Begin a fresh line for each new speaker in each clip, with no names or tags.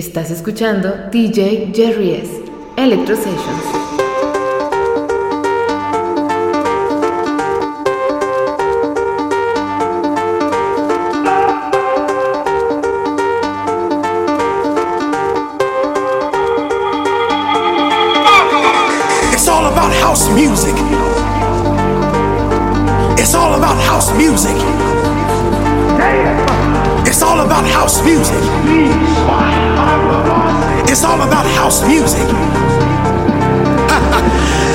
Estás escuchando DJ Jerry S. Electro Sessions.
It's all about house music. It's all about house music. It's all about house music.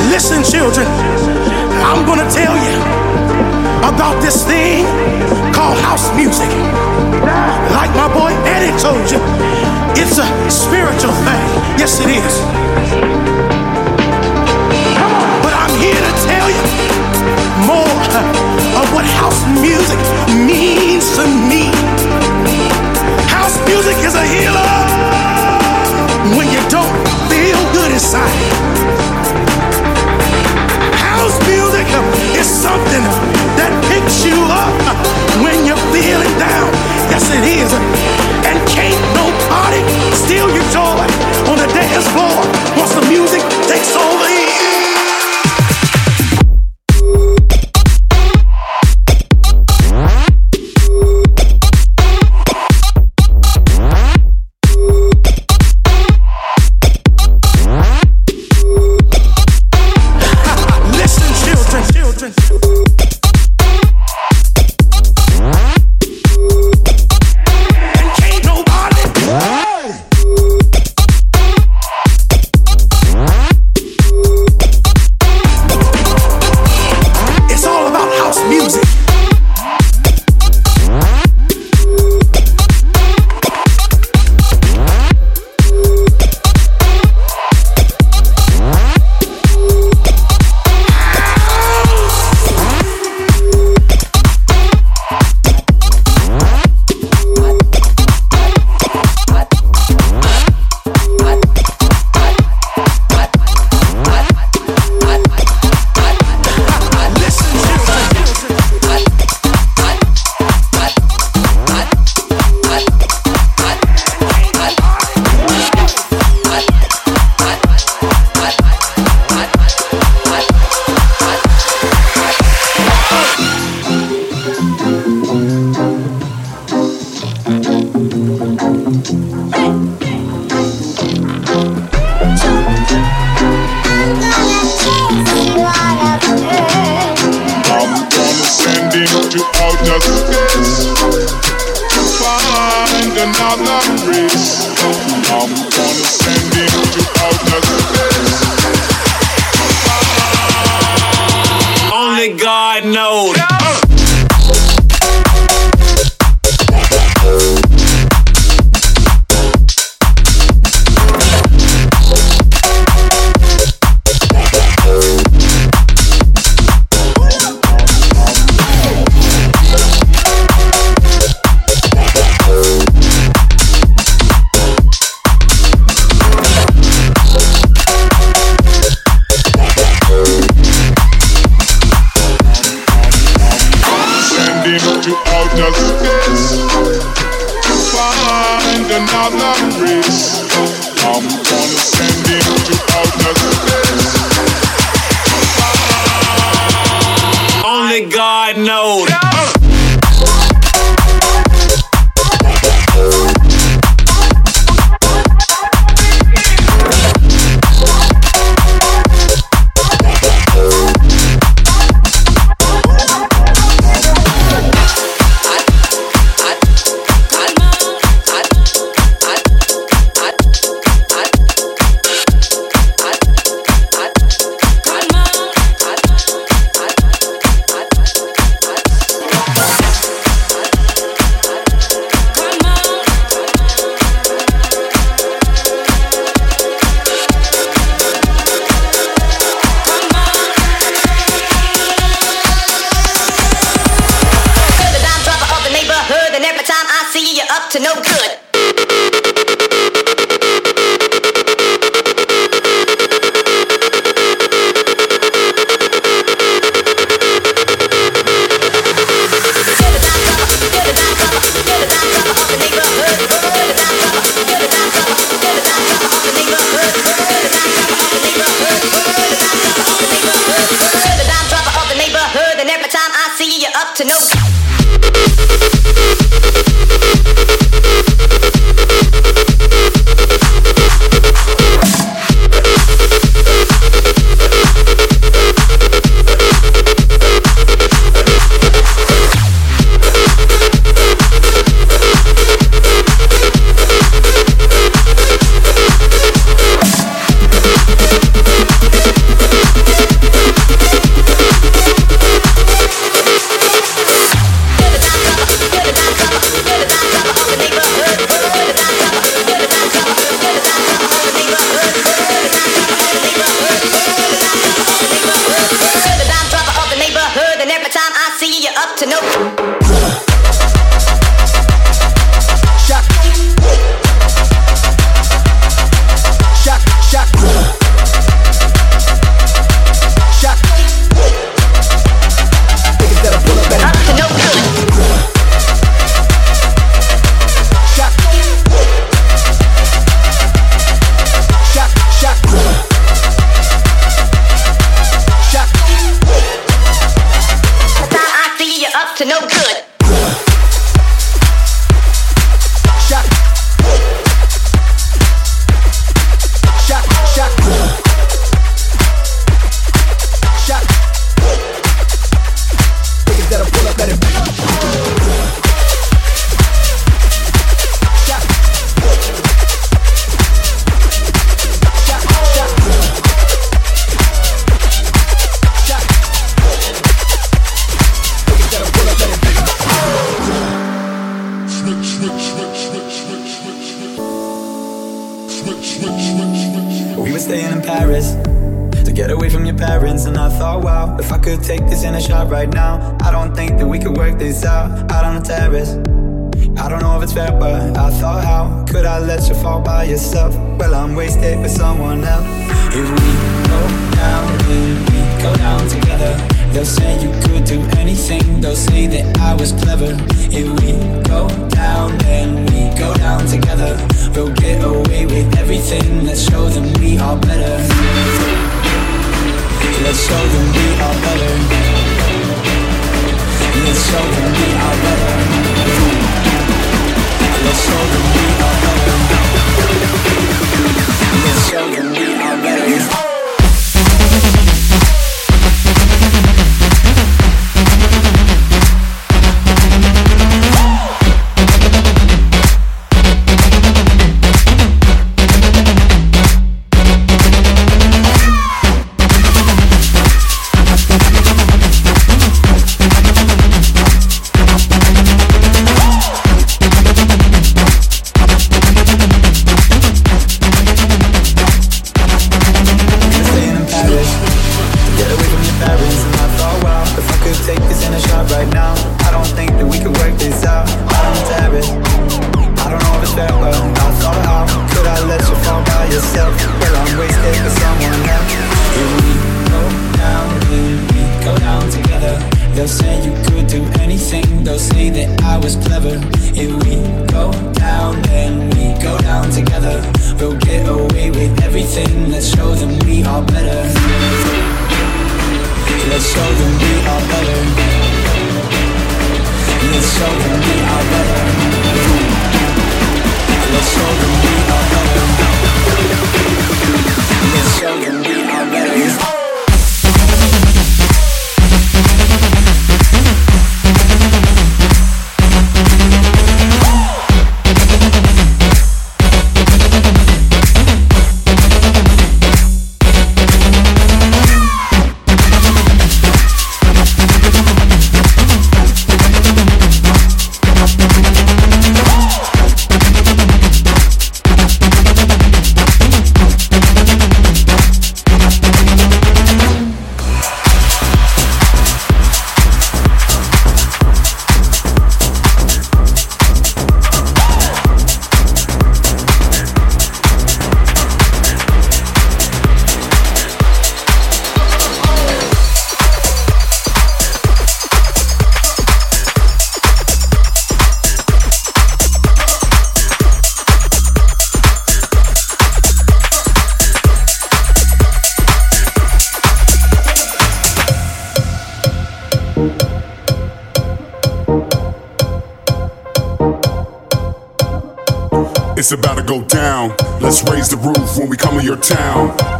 Listen, children, I'm going to tell you about this thing called house music. Like my boy Eddie told you, it's a spiritual thing. Yes, it is. But I'm here to tell you more of what house music means to me. House music is a healer when you don't feel good inside. House music is something that picks you up when you're feeling down. Yes, it is. And can't nobody steal your joy on the dance floor once the music house music.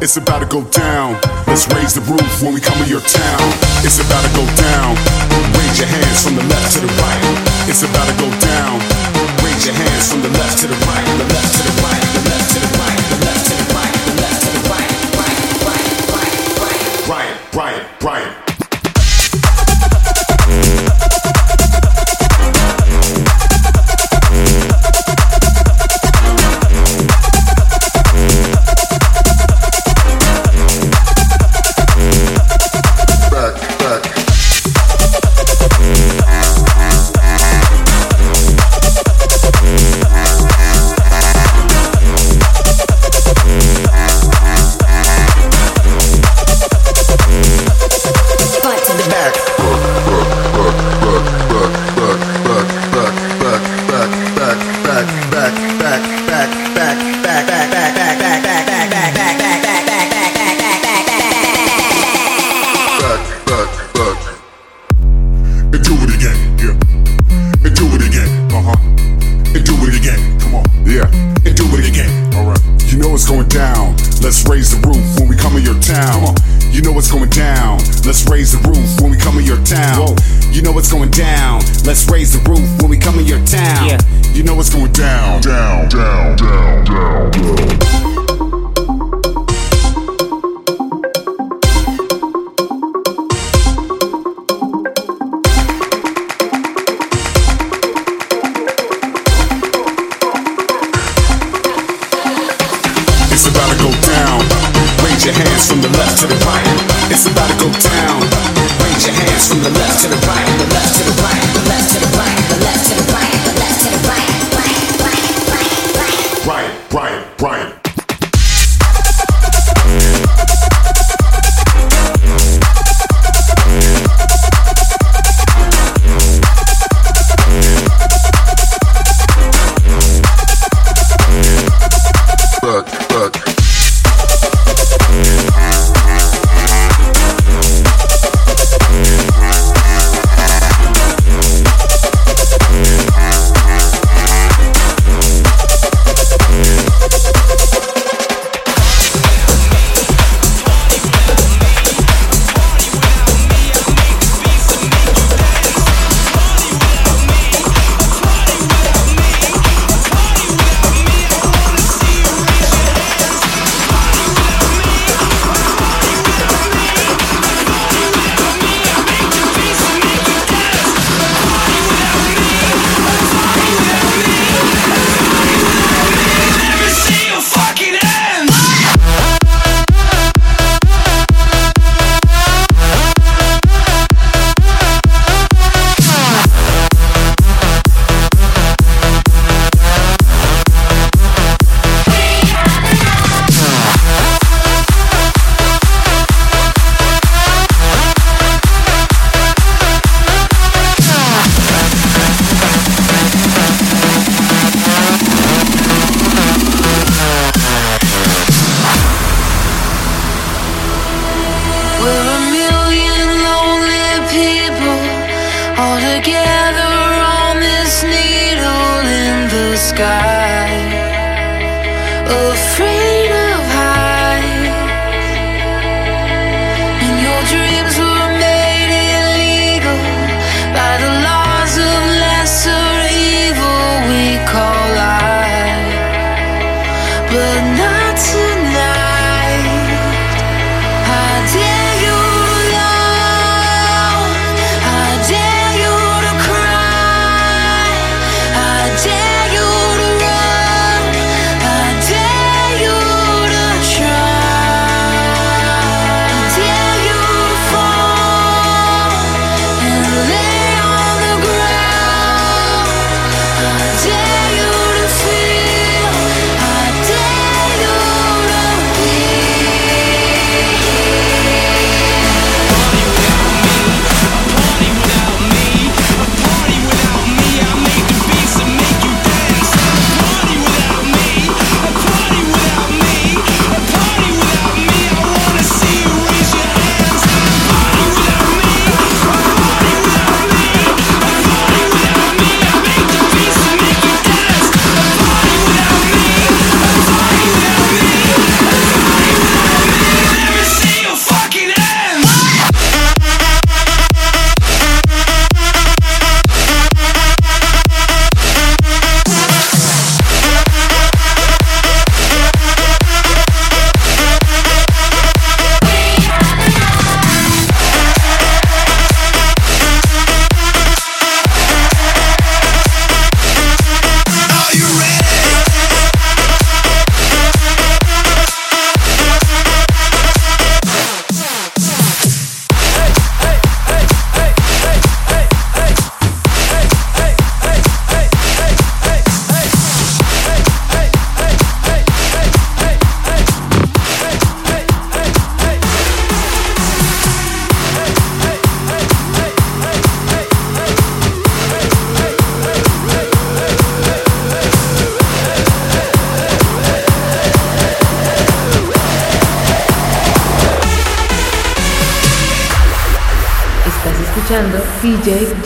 It's
about to go down. Let's raise the roof when we come to your town. It's about to go down. Raise your hands from the left to the right. It's about to go down. Raise your hands from the left to the right, the left to the right.
what's going down. Let's raise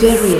DJ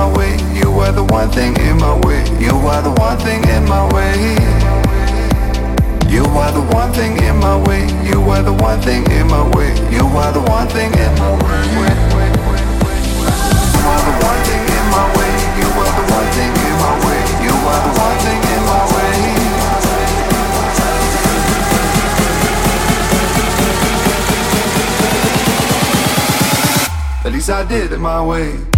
My way. You are the one thing in my way. You are the one thing in my way. You are the one thing in my way. You are the one thing in my way. You are the one thing in my way. You are the one thing in my way. You are the one thing in my way. You are the one thing in my way. At least I did it my way.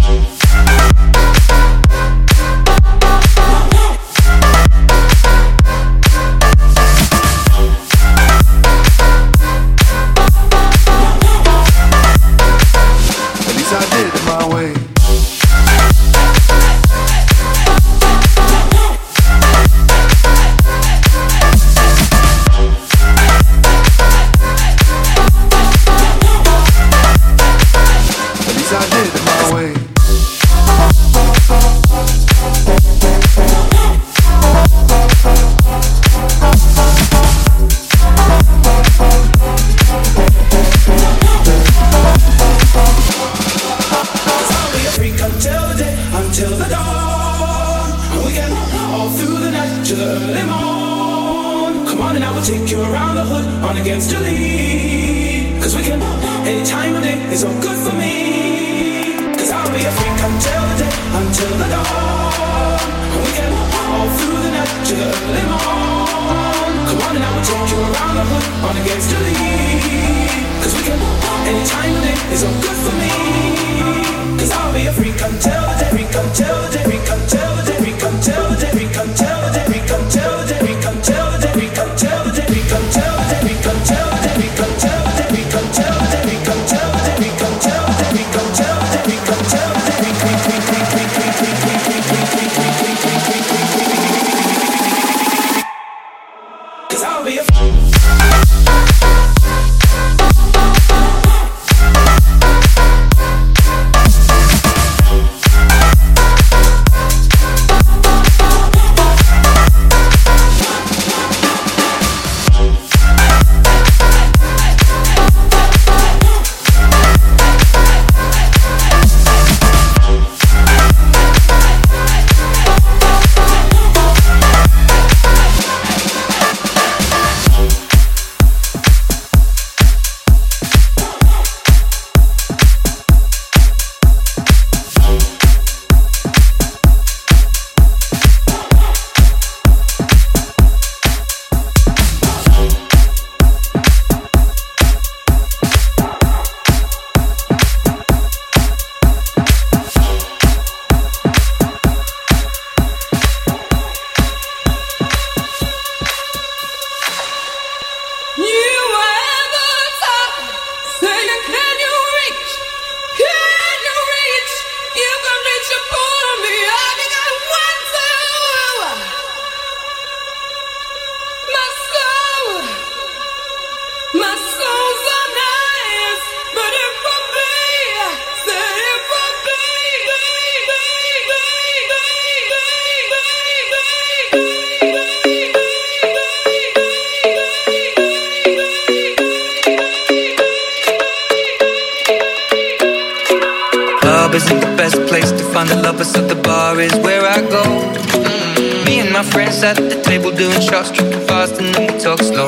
friends at the table doing shots, drinking fast, and then we talk slow.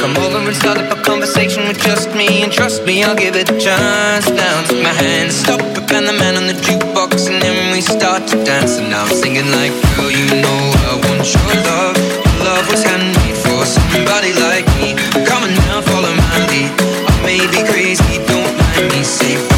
Come over and start up a conversation with just me, and trust me, I'll give it a chance. Now take my hand, stop it, and the man on the jukebox, and then we start to dance. And now I'm singing like, girl, you know I want your love. Your love was handmade for somebody like me. Come on now, follow my lead. I may be crazy, don't mind me. Say.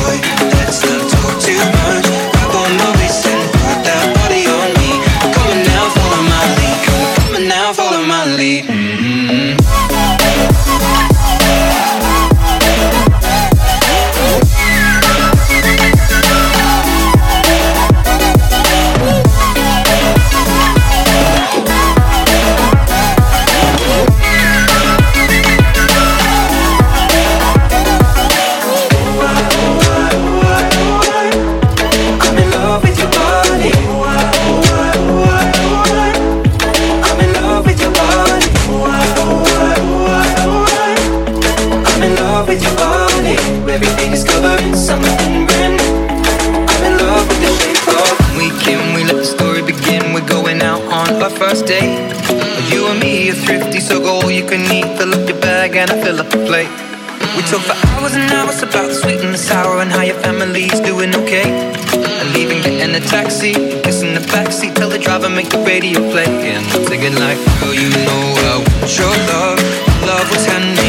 and doing okay. I'm leaving, getting a taxi, kissing the backseat, tell the driver make the radio play, and I'm singing like, girl, you know I want your love, love
was handmade.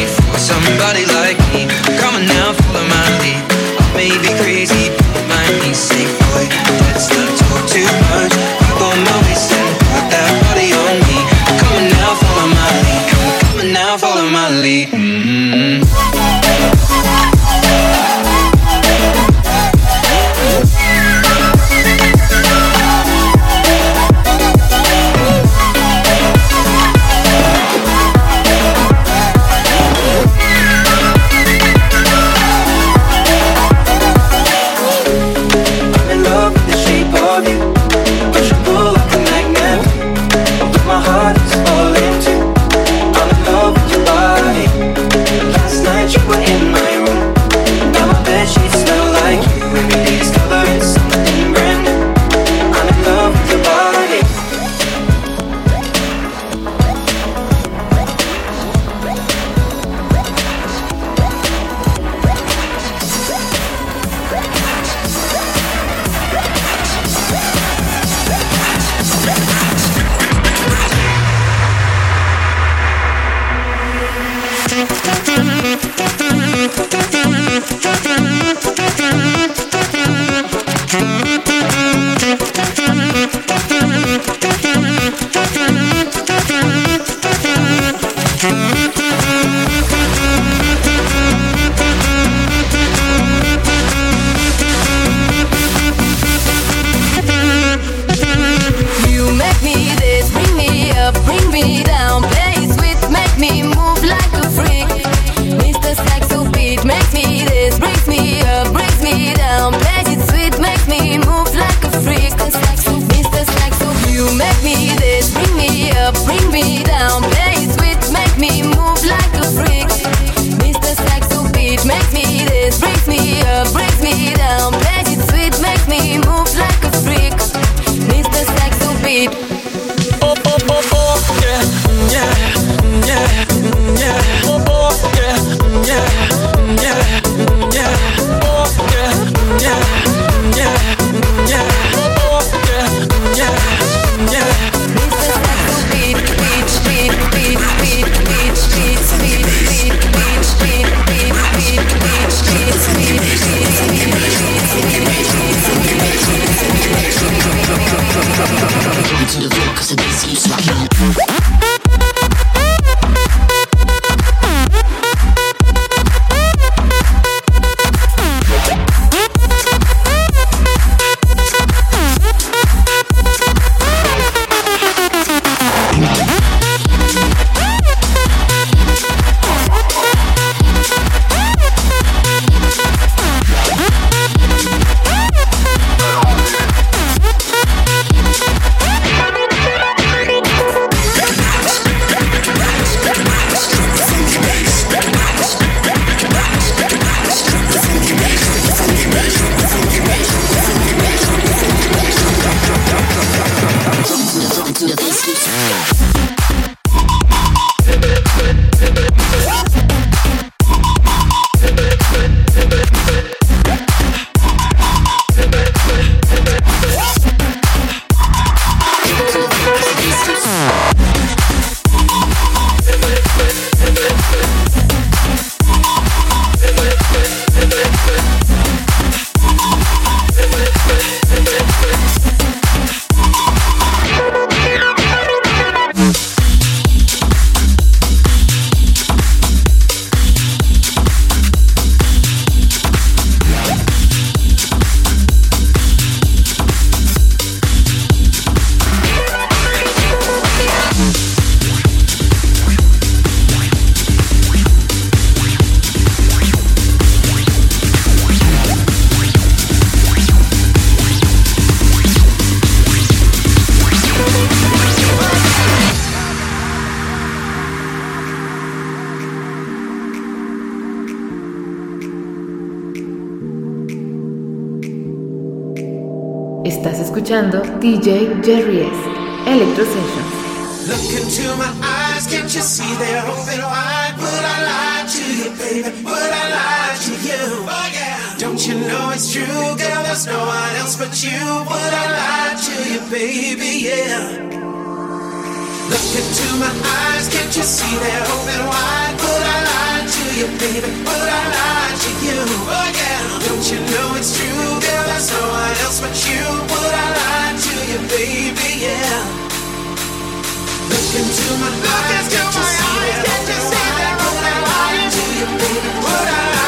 DJ Jerry S. Electro Sessions.
Look into my eyes, can't you see they're open wide? Would I lie to you, baby? Would I lie to you? Oh, yeah. Don't you know it's true, girl? There's no one else but you. Would I lie to you, baby? Yeah. Look into my eyes, can't you see they're open wide? Would I lie to you, baby? Would I lie to you? Oh yeah. Don't you know it's true, girl? There's no one else but you. Would I lie to you, baby? Yeah. Look into my eyes, can't you see they're open wide? Would I lie to you, baby? Would I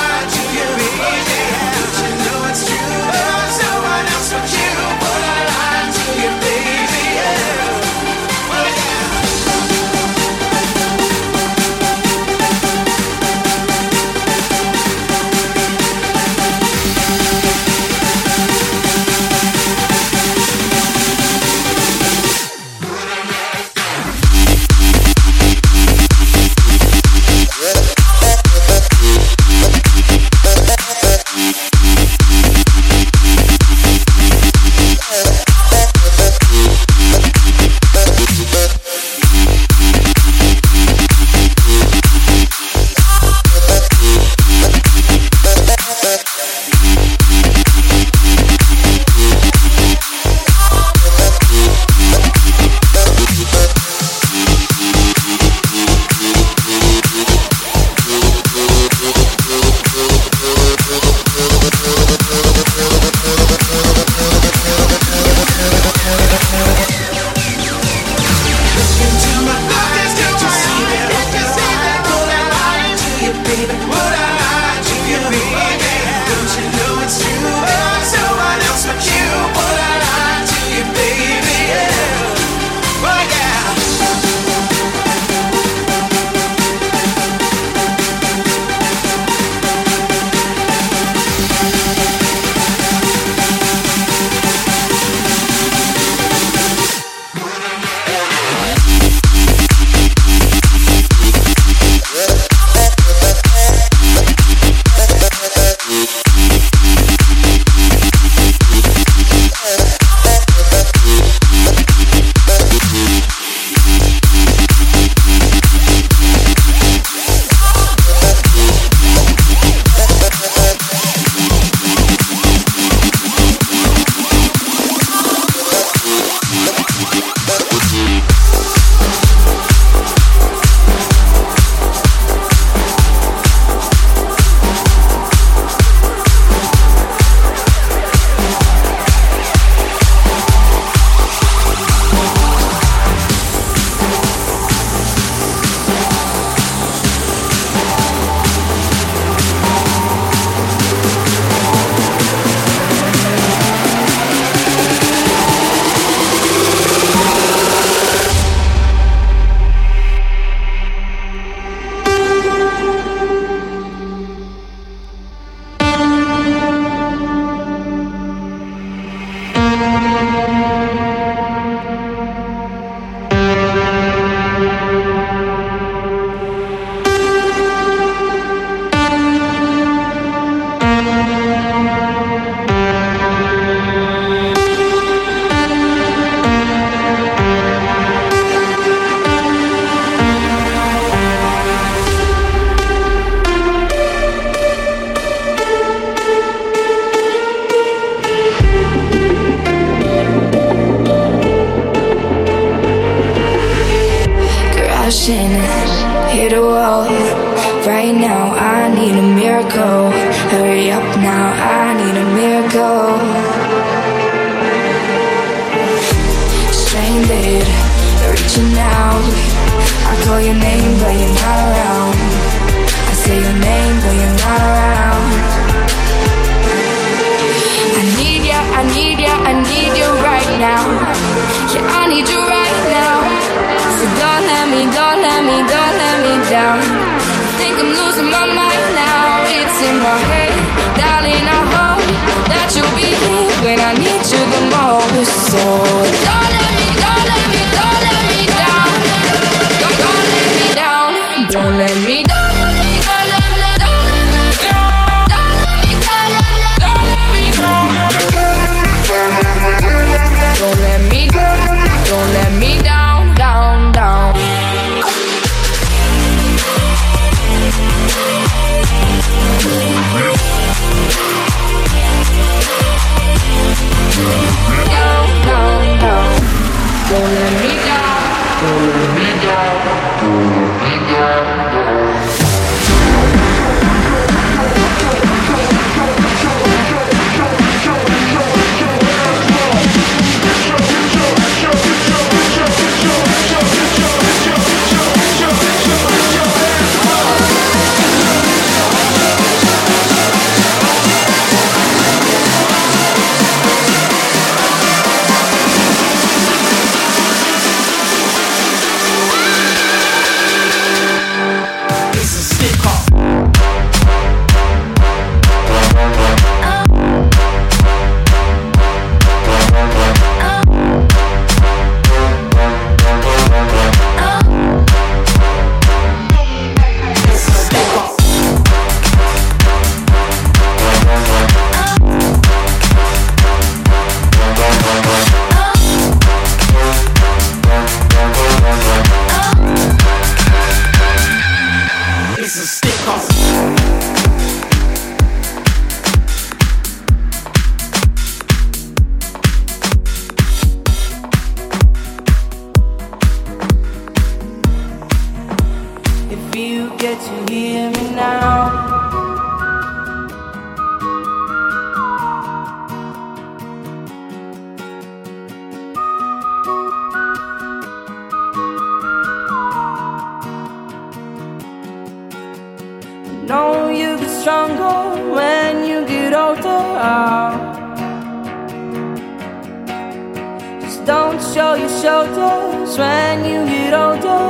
show your shoulders when you get older.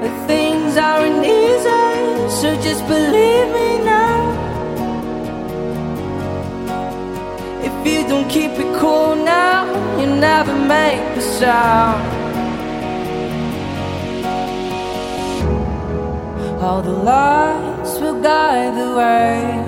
But things aren't easy, so just believe me now. If you don't keep it cool now, you never make the sound. All the lights will guide the way